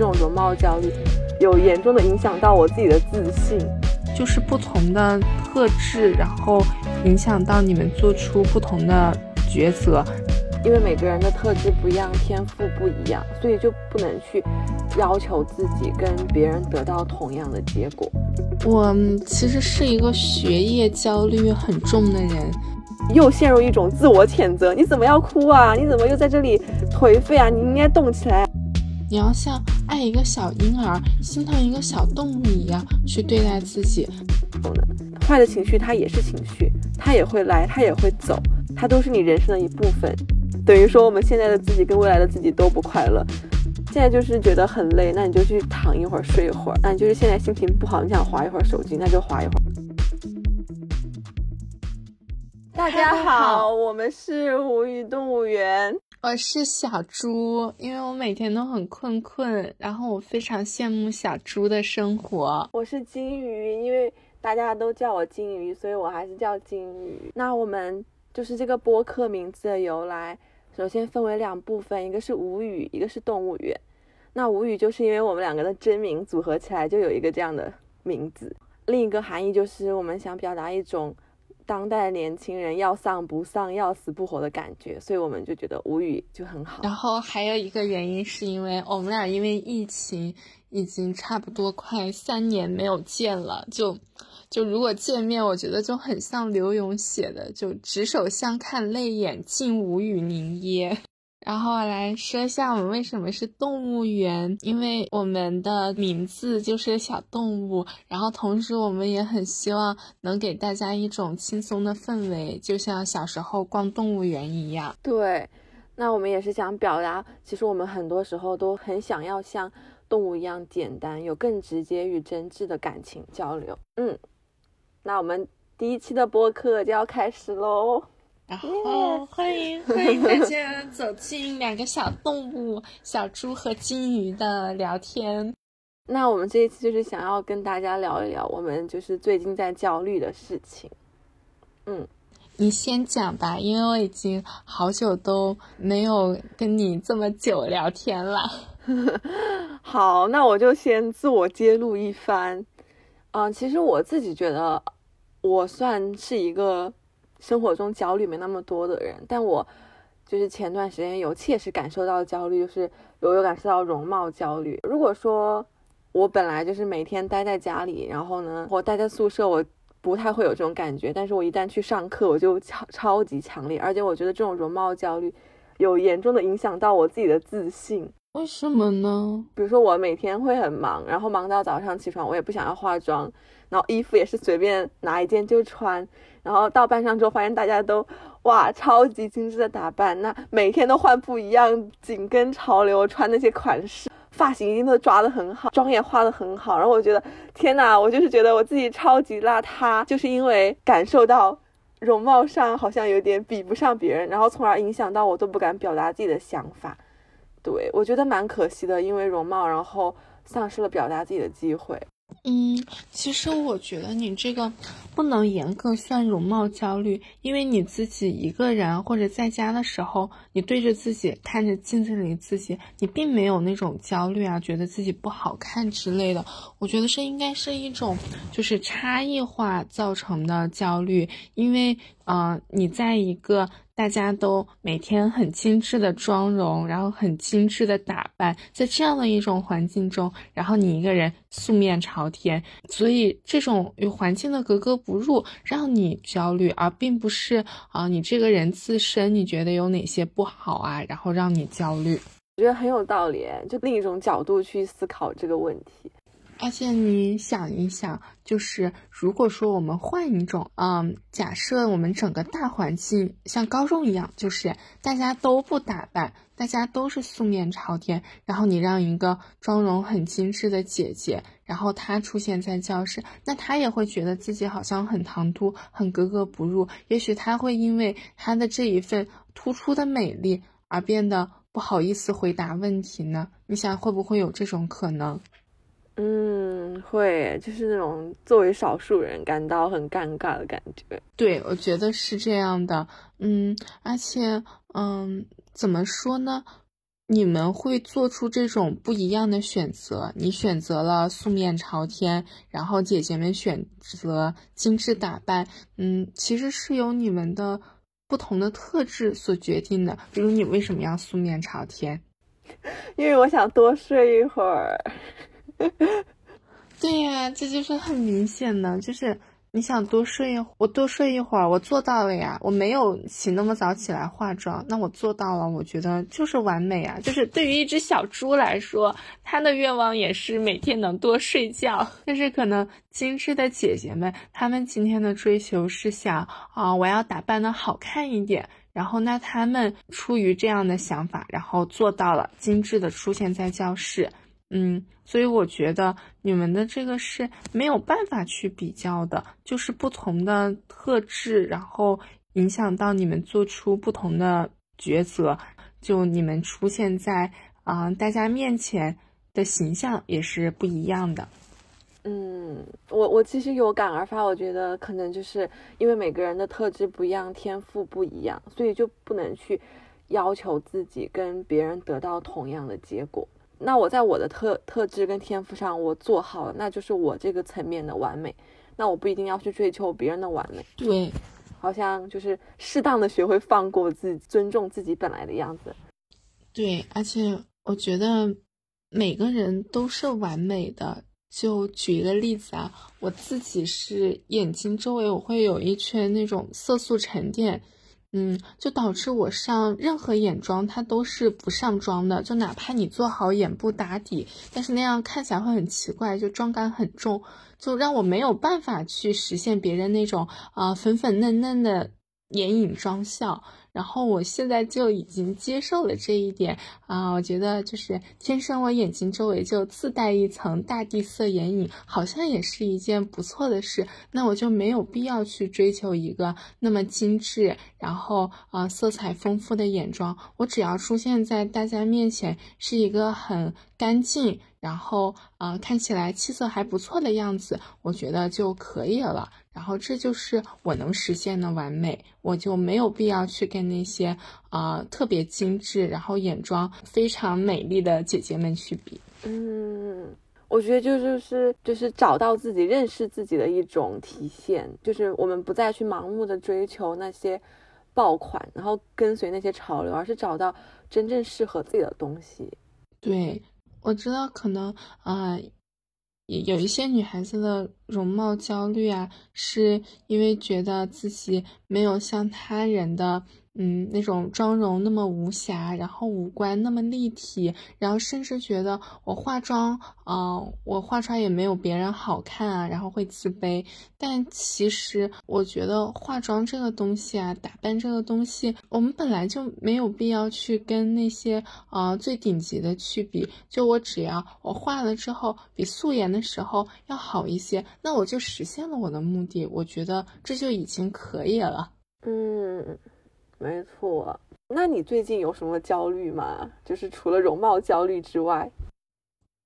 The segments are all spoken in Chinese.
这种容貌焦虑有严重的影响到我自己的自信。就是不同的特质，然后影响到你们做出不同的抉择。因为每个人的特质不一样，天赋不一样，所以就不能去要求自己跟别人得到同样的结果。我其实是一个学业焦虑很重的人，又陷入一种自我谴责：你怎么要哭啊？你怎么又在这里颓废啊？你应该动起来。你要像爱一个小婴儿、心疼一个小动物一样去对待自己。坏的情绪它也是情绪，它也会来，它也会走，它都是你人生的一部分。等于说，我们现在的自己跟未来的自己都不快乐。现在就是觉得很累，那你就去躺一会儿，睡一会儿。那你就是现在心情不好，你想划一会儿手机，那就划一会儿。大家好，我们是无语动物园，我是小猪。因为我每天都很困困，然后我非常羡慕小猪的生活。我是金鱼，因为大家都叫我金鱼，所以我还是叫金鱼。那我们就是这个播客名字的由来。首先分为两部分，一个是无语，一个是动物园。那无语就是因为我们两个的真名组合起来就有一个这样的名字。另一个含义就是我们想表达一种当代年轻人要丧不丧、要死不活的感觉，所以我们就觉得无语就很好。然后还有一个原因是因为我们俩因为疫情已经差不多快三年没有见了，就。就如果见面，我觉得就很像刘勇写的，就执手相看泪眼，竟无语凝噎。然后来说一下我们为什么是动物园，因为我们的名字就是小动物，然后同时我们也很希望能给大家一种轻松的氛围，就像小时候逛动物园一样。对，那我们也是想表达，其实我们很多时候都很想要像动物一样简单，有更直接与真挚的感情交流。嗯。那我们第一期的播客就要开始喽，然后欢迎 欢迎大家走进两个小动物小猪和金鱼的聊天。那我们这一次就是想要跟大家聊一聊我们就是最近在焦虑的事情。嗯，你先讲吧，因为我已经好久都没有跟你这么久聊天了。好，那我就先自我揭露一番。嗯，其实我自己觉得，我算是一个生活中焦虑没那么多的人，但我就是前段时间有切实感受到焦虑，就是有有感受到容貌焦虑。如果说我本来就是每天待在家里，然后呢，我待在宿舍，我不太会有这种感觉，但是我一旦去上课，我就超超级强烈，而且我觉得这种容貌焦虑有严重的影响到我自己的自信。为什么呢？比如说我每天会很忙，然后忙到早上起床，我也不想要化妆，然后衣服也是随便拿一件就穿，然后到班上之后发现大家都哇超级精致的打扮，那每天都换不一样，紧跟潮流穿那些款式，发型一定都抓得很好，妆也化得很好，然后我觉得天呐，我就是觉得我自己超级邋遢，就是因为感受到容貌上好像有点比不上别人，然后从而影响到我都不敢表达自己的想法。对，我觉得蛮可惜的，因为容貌，然后丧失了表达自己的机会。嗯，其实我觉得你这个不能严格算容貌焦虑，因为你自己一个人或者在家的时候，你对着自己看着镜子里自己，你并没有那种焦虑啊，觉得自己不好看之类的。我觉得这应该是一种就是差异化造成的焦虑，因为嗯，你在一个。大家都每天很精致的妆容，然后很精致的打扮，在这样的一种环境中，然后你一个人素面朝天，所以这种与环境的格格不入让你焦虑，而并不是啊你这个人自身你觉得有哪些不好啊，然后让你焦虑。我觉得很有道理，就另一种角度去思考这个问题。而且你想一想，就是如果说我们换一种，嗯，假设我们整个大环境像高中一样，就是大家都不打扮，大家都是素面朝天，然后你让一个妆容很精致的姐姐，然后她出现在教室，那她也会觉得自己好像很唐突，很格格不入。也许她会因为她的这一份突出的美丽而变得不好意思回答问题呢？你想会不会有这种可能？嗯，会，就是那种作为少数人感到很尴尬的感觉。对，我觉得是这样的。嗯，而且，嗯，怎么说呢？你们会做出这种不一样的选择。你选择了素面朝天，然后姐姐们选择精致打扮。嗯，其实是由你们的不同的特质所决定的。比如你为什么要素面朝天？因为我想多睡一会儿。对呀，这就是很明显的，就是。你想多睡一会，我多睡一会儿，我做到了呀。我没有起那么早起来化妆，那我做到了，我觉得就是完美啊。就是对于一只小猪来说，它的愿望也是每天能多睡觉。但是可能精致的姐姐们，她们今天的追求是想啊，我要打扮的好看一点。然后那她们出于这样的想法，然后做到了精致的出现在教室。嗯，所以我觉得你们的这个是没有办法去比较的，就是不同的特质，然后影响到你们做出不同的抉择，就你们出现在啊大家面前的形象也是不一样的。嗯，我我其实有感而发，我觉得可能就是因为每个人的特质不一样，天赋不一样，所以就不能去要求自己跟别人得到同样的结果。那我在我的特特质跟天赋上，我做好了，那就是我这个层面的完美。那我不一定要去追求别人的完美。对，好像就是适当的学会放过自己，尊重自己本来的样子。对，而且我觉得每个人都是完美的。就举一个例子啊，我自己是眼睛周围我会有一圈那种色素沉淀。嗯，就导致我上任何眼妆，它都是不上妆的。就哪怕你做好眼部打底，但是那样看起来会很奇怪，就妆感很重，就让我没有办法去实现别人那种啊粉粉嫩嫩的眼影妆效。然后我现在就已经接受了这一点啊，我觉得就是天生我眼睛周围就自带一层大地色眼影，好像也是一件不错的事。那我就没有必要去追求一个那么精致，然后啊色彩丰富的眼妆。我只要出现在大家面前是一个很干净，然后啊看起来气色还不错的样子，我觉得就可以了。然后这就是我能实现的完美，我就没有必要去跟那些啊特别精致，然后眼妆非常美丽的姐姐们去比。嗯，我觉得就就是就是找到自己、认识自己的一种体现，就是我们不再去盲目的追求那些爆款，然后跟随那些潮流，而是找到真正适合自己的东西。对，我知道可能啊。有一些女孩子的容貌焦虑啊，是因为觉得自己没有像他人的。嗯，那种妆容那么无瑕，然后五官那么立体，然后甚至觉得我化妆，嗯，我化出来也没有别人好看啊，然后会自卑。但其实我觉得化妆这个东西啊，打扮这个东西，我们本来就没有必要去跟那些呃最顶级的去比。就我只要我化了之后比素颜的时候要好一些，那我就实现了我的目的。我觉得这就已经可以了。嗯。没错，那你最近有什么焦虑吗？就是除了容貌焦虑之外，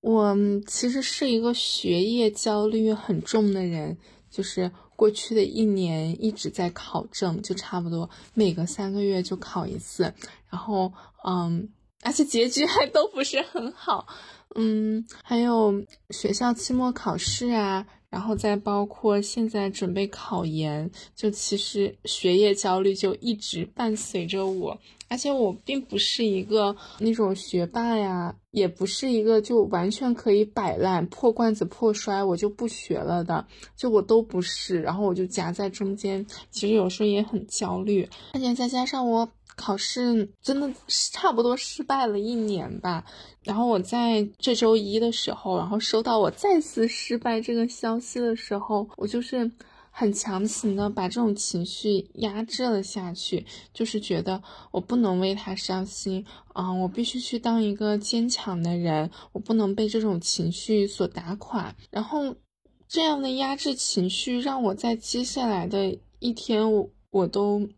我其实是一个学业焦虑很重的人，就是过去的一年一直在考证，就差不多每隔三个月就考一次，然后嗯，而且结局还都不是很好，嗯，还有学校期末考试啊。然后再包括现在准备考研，就其实学业焦虑就一直伴随着我，而且我并不是一个那种学霸呀，也不是一个就完全可以摆烂、破罐子破摔，我就不学了的，就我都不是，然后我就夹在中间，其实有时候也很焦虑，而且再加上我。考试真的差不多失败了一年吧，然后我在这周一的时候，然后收到我再次失败这个消息的时候，我就是很强行的把这种情绪压制了下去，就是觉得我不能为他伤心啊，我必须去当一个坚强的人，我不能被这种情绪所打垮。然后这样的压制情绪让我在接下来的一天，我我都。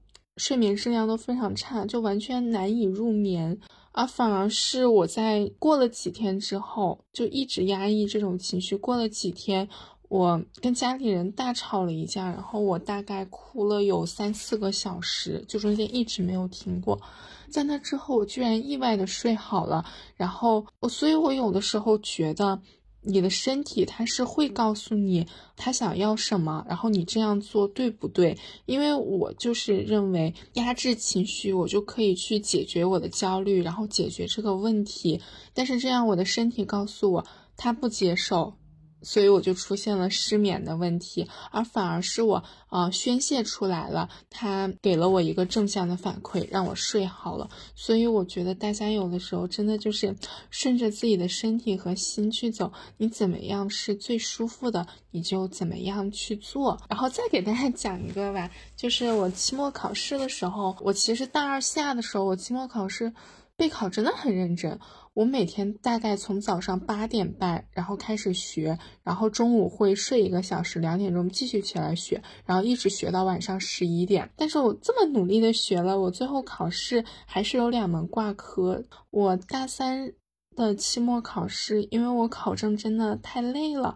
睡眠质量都非常差，就完全难以入眠，而反而是我在过了几天之后，就一直压抑这种情绪。过了几天，我跟家里人大吵了一架，然后我大概哭了有三四个小时，就中间一直没有停过。在那之后，我居然意外的睡好了。然后我，所以我有的时候觉得，你的身体它是会告诉你他想要什么，然后你这样做对不对？因为我就是认为压制情绪，我就可以去解决我的焦虑，然后解决这个问题。但是这样，我的身体告诉我，他不接受。所以我就出现了失眠的问题，而反而是我啊宣泄出来了，他给了我一个正向的反馈，让我睡好了。所以我觉得大家有的时候真的就是顺着自己的身体和心去走，你怎么样是最舒服的，你就怎么样去做。然后再给大家讲一个吧，就是我期末考试的时候，我其实大二下的时候，我期末考试。备考真的很认真，我每天大概从早上八点半，然后开始学，然后中午会睡一个小时，两点钟继续起来学，然后一直学到晚上十一点。但是我这么努力的学了，我最后考试还是有两门挂科。我大三的期末考试，因为我考证真的太累了，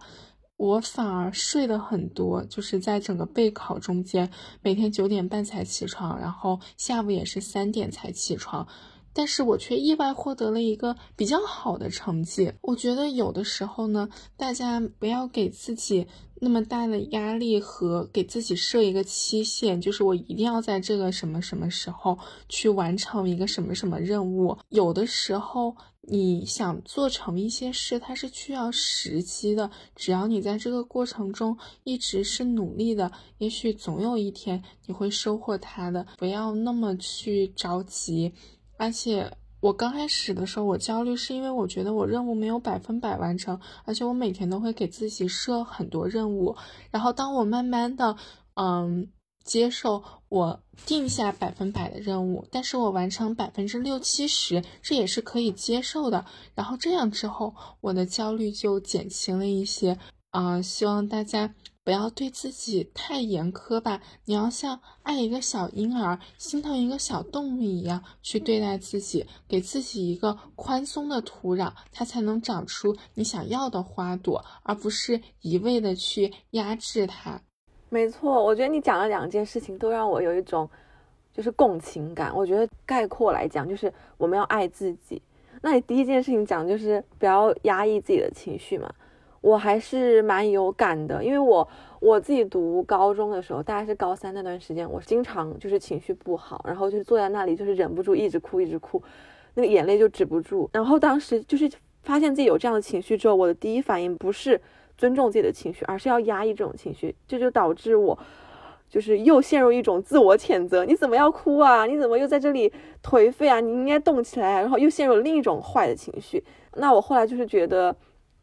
我反而睡得很多，就是在整个备考中间，每天九点半才起床，然后下午也是三点才起床。但是我却意外获得了一个比较好的成绩。我觉得有的时候呢，大家不要给自己那么大的压力和给自己设一个期限，就是我一定要在这个什么什么时候去完成一个什么什么任务。有的时候你想做成一些事，它是需要时机的。只要你在这个过程中一直是努力的，也许总有一天你会收获它的。不要那么去着急。而且我刚开始的时候，我焦虑是因为我觉得我任务没有百分百完成，而且我每天都会给自己设很多任务。然后当我慢慢的，嗯，接受我定下百分百的任务，但是我完成百分之六七十，这也是可以接受的。然后这样之后，我的焦虑就减轻了一些。啊，希望大家。不要对自己太严苛吧，你要像爱一个小婴儿、心疼一个小动物一样去对待自己，给自己一个宽松的土壤，它才能长出你想要的花朵，而不是一味的去压制它。没错，我觉得你讲了两件事情，都让我有一种就是共情感。我觉得概括来讲，就是我们要爱自己。那你第一件事情讲就是不要压抑自己的情绪嘛。我还是蛮有感的，因为我我自己读高中的时候，大概是高三那段时间，我经常就是情绪不好，然后就坐在那里，就是忍不住一直哭，一直哭，那个眼泪就止不住。然后当时就是发现自己有这样的情绪之后，我的第一反应不是尊重自己的情绪，而是要压抑这种情绪，这就导致我就是又陷入一种自我谴责：你怎么要哭啊？你怎么又在这里颓废啊？你应该动起来。然后又陷入另一种坏的情绪。那我后来就是觉得。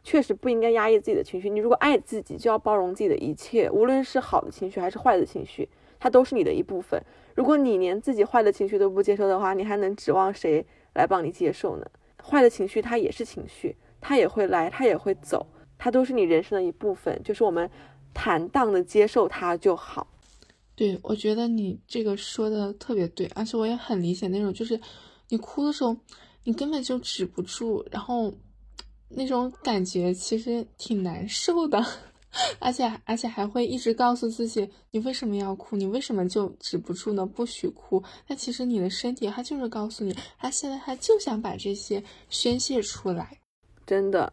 确实不应该压抑自己的情绪。你如果爱自己，就要包容自己的一切，无论是好的情绪还是坏的情绪，它都是你的一部分。如果你连自己坏的情绪都不接受的话，你还能指望谁来帮你接受呢？坏的情绪它也是情绪，它也会来，它也会走，它都是你人生的一部分。就是我们坦荡的接受它就好。对，我觉得你这个说的特别对，而且我也很理解那种，就是你哭的时候，你根本就止不住，然后。那种感觉其实挺难受的，而且而且还会一直告诉自己，你为什么要哭？你为什么就止不住呢？不许哭。但其实你的身体，它就是告诉你，它现在它就想把这些宣泄出来。真的，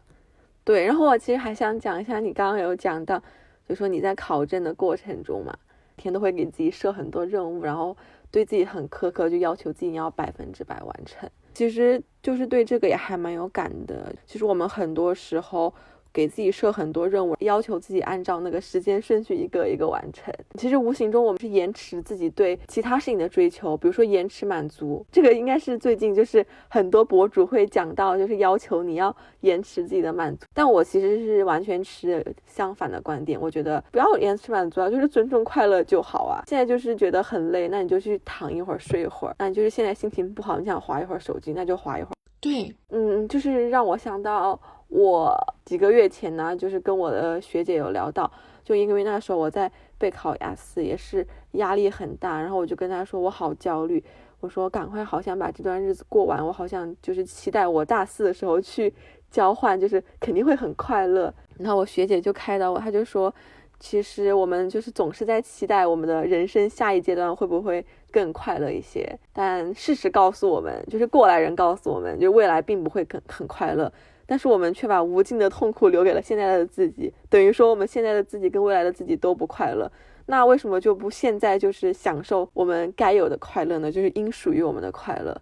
对。然后我其实还想讲一下，你刚刚有讲到，就说你在考证的过程中嘛，天都会给自己设很多任务，然后对自己很苛刻，就要求自己要百分之百完成。其实就是对这个也还蛮有感的。其实我们很多时候。给自己设很多任务，要求自己按照那个时间顺序一个一个完成。其实无形中我们是延迟自己对其他事情的追求，比如说延迟满足。这个应该是最近就是很多博主会讲到，就是要求你要延迟自己的满足。但我其实是完全持相反的观点，我觉得不要延迟满足啊，就是尊重快乐就好啊。现在就是觉得很累，那你就去躺一会儿睡一会儿。那你就是现在心情不好，你想划一会儿手机，那就划一会儿。对，嗯，就是让我想到。我几个月前呢，就是跟我的学姐有聊到，就因为那时候我在备考雅思，也是压力很大，然后我就跟她说我好焦虑，我说赶快好想把这段日子过完，我好想就是期待我大四的时候去交换，就是肯定会很快乐。然后我学姐就开导我，她就说，其实我们就是总是在期待我们的人生下一阶段会不会更快乐一些，但事实告诉我们，就是过来人告诉我们，就未来并不会很很快乐。但是我们却把无尽的痛苦留给了现在的自己，等于说我们现在的自己跟未来的自己都不快乐。那为什么就不现在就是享受我们该有的快乐呢？就是应属于我们的快乐。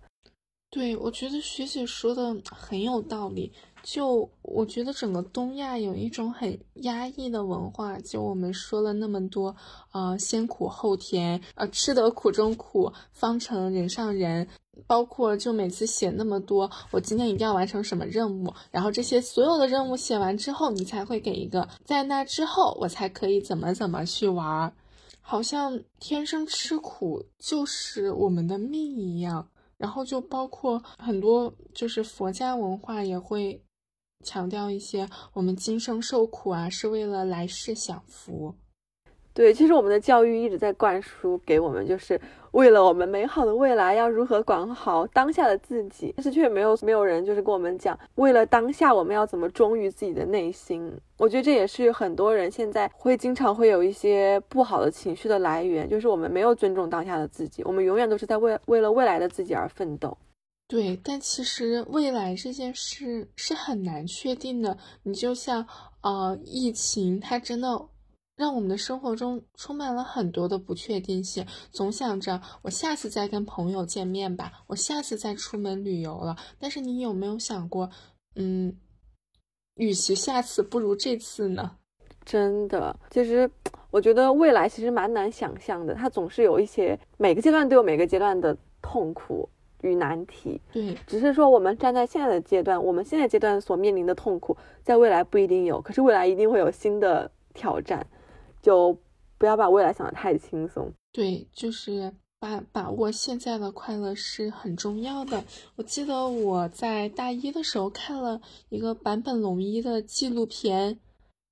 对，我觉得学姐说的很有道理。就我觉得整个东亚有一种很压抑的文化，就我们说了那么多，呃，先苦后甜，呃，吃得苦中苦，方成人上人。包括就每次写那么多，我今天一定要完成什么任务，然后这些所有的任务写完之后，你才会给一个，在那之后我才可以怎么怎么去玩，好像天生吃苦就是我们的命一样。然后就包括很多，就是佛家文化也会强调一些，我们今生受苦啊，是为了来世享福。对，其实我们的教育一直在灌输给我们，就是为了我们美好的未来要如何管好当下的自己，但是却没有没有人就是跟我们讲，为了当下我们要怎么忠于自己的内心。我觉得这也是很多人现在会经常会有一些不好的情绪的来源，就是我们没有尊重当下的自己，我们永远都是在为为了未来的自己而奋斗。对，但其实未来这件事是很难确定的。你就像呃疫情，它真的。让我们的生活中充满了很多的不确定性，总想着我下次再跟朋友见面吧，我下次再出门旅游了。但是你有没有想过，嗯，与其下次不如这次呢？真的，其实我觉得未来其实蛮难想象的，它总是有一些每个阶段都有每个阶段的痛苦与难题。对，只是说我们站在现在的阶段，我们现在阶段所面临的痛苦，在未来不一定有，可是未来一定会有新的挑战。就不要把未来想得太轻松。对，就是把把握现在的快乐是很重要的。我记得我在大一的时候看了一个坂本龙一的纪录片，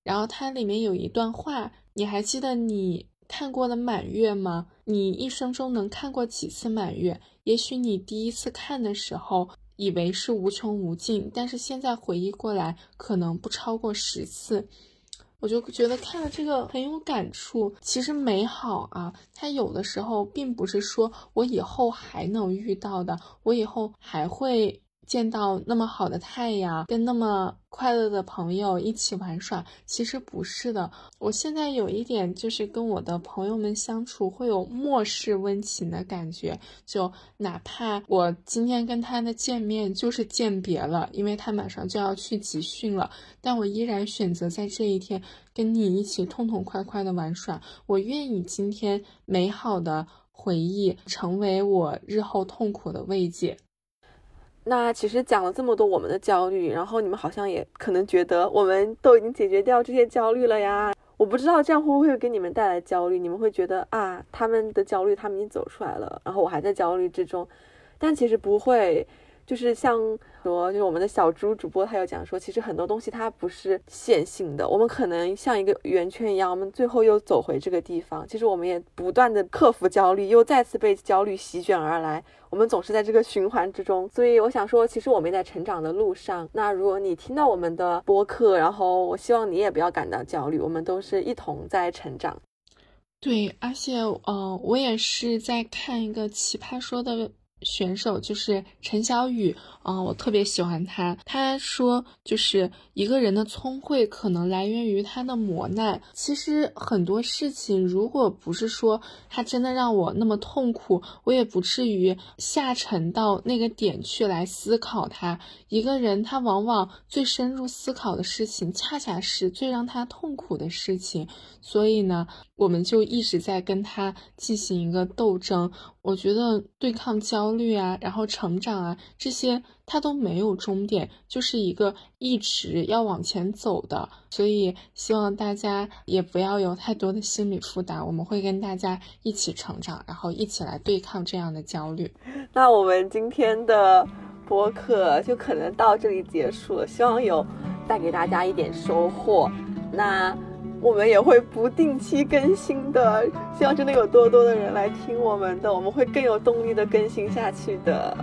然后它里面有一段话，你还记得你看过的满月吗？你一生中能看过几次满月？也许你第一次看的时候以为是无穷无尽，但是现在回忆过来，可能不超过十次。我就觉得看了这个很有感触。其实美好啊，它有的时候并不是说我以后还能遇到的，我以后还会。见到那么好的太阳，跟那么快乐的朋友一起玩耍，其实不是的。我现在有一点就是跟我的朋友们相处会有末世温情的感觉，就哪怕我今天跟他的见面就是见别了，因为他马上就要去集训了，但我依然选择在这一天跟你一起痛痛快快的玩耍。我愿意今天美好的回忆成为我日后痛苦的慰藉。那其实讲了这么多我们的焦虑，然后你们好像也可能觉得我们都已经解决掉这些焦虑了呀？我不知道这样会不会给你们带来焦虑？你们会觉得啊，他们的焦虑他们已经走出来了，然后我还在焦虑之中，但其实不会。就是像说，就是我们的小猪主播，他有讲说，其实很多东西它不是线性的，我们可能像一个圆圈一样，我们最后又走回这个地方。其实我们也不断的克服焦虑，又再次被焦虑席卷而来，我们总是在这个循环之中。所以我想说，其实我们在成长的路上。那如果你听到我们的播客，然后我希望你也不要感到焦虑，我们都是一同在成长。对，而且，呃，我也是在看一个奇葩说的。选手就是陈小雨，啊，我特别喜欢他。他说，就是一个人的聪慧可能来源于他的磨难。其实很多事情，如果不是说他真的让我那么痛苦，我也不至于下沉到那个点去来思考他。一个人他往往最深入思考的事情，恰恰是最让他痛苦的事情。所以呢。我们就一直在跟他进行一个斗争。我觉得对抗焦焦虑啊，然后成长啊，这些它都没有终点，就是一个一直要往前走的。所以希望大家也不要有太多的心理负担，我们会跟大家一起成长，然后一起来对抗这样的焦虑。那我们今天的播客就可能到这里结束了，希望有带给大家一点收获。那。我们也会不定期更新的，希望真的有多多的人来听我们的，我们会更有动力的更新下去的。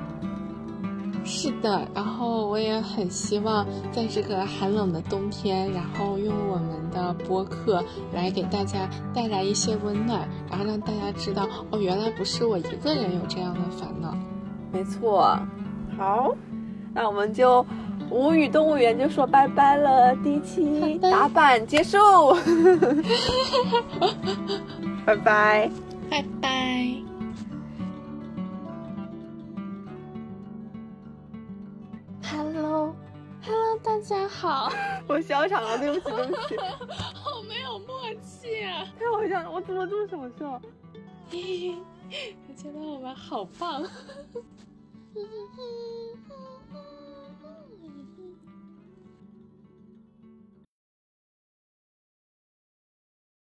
是的，然后我也很希望在这个寒冷的冬天，然后用我们的播客来给大家带来一些温暖，然后让大家知道，哦，原来不是我一个人有这样的烦恼。没错，好，那我们就无语动物园就说拜拜了，第一期打板结束，拜拜，拜拜。Hello，Hello，大家好。我笑场了，对不起，对不起。好没有默契啊！太好笑了，我怎么这么想笑？我觉得我们好棒。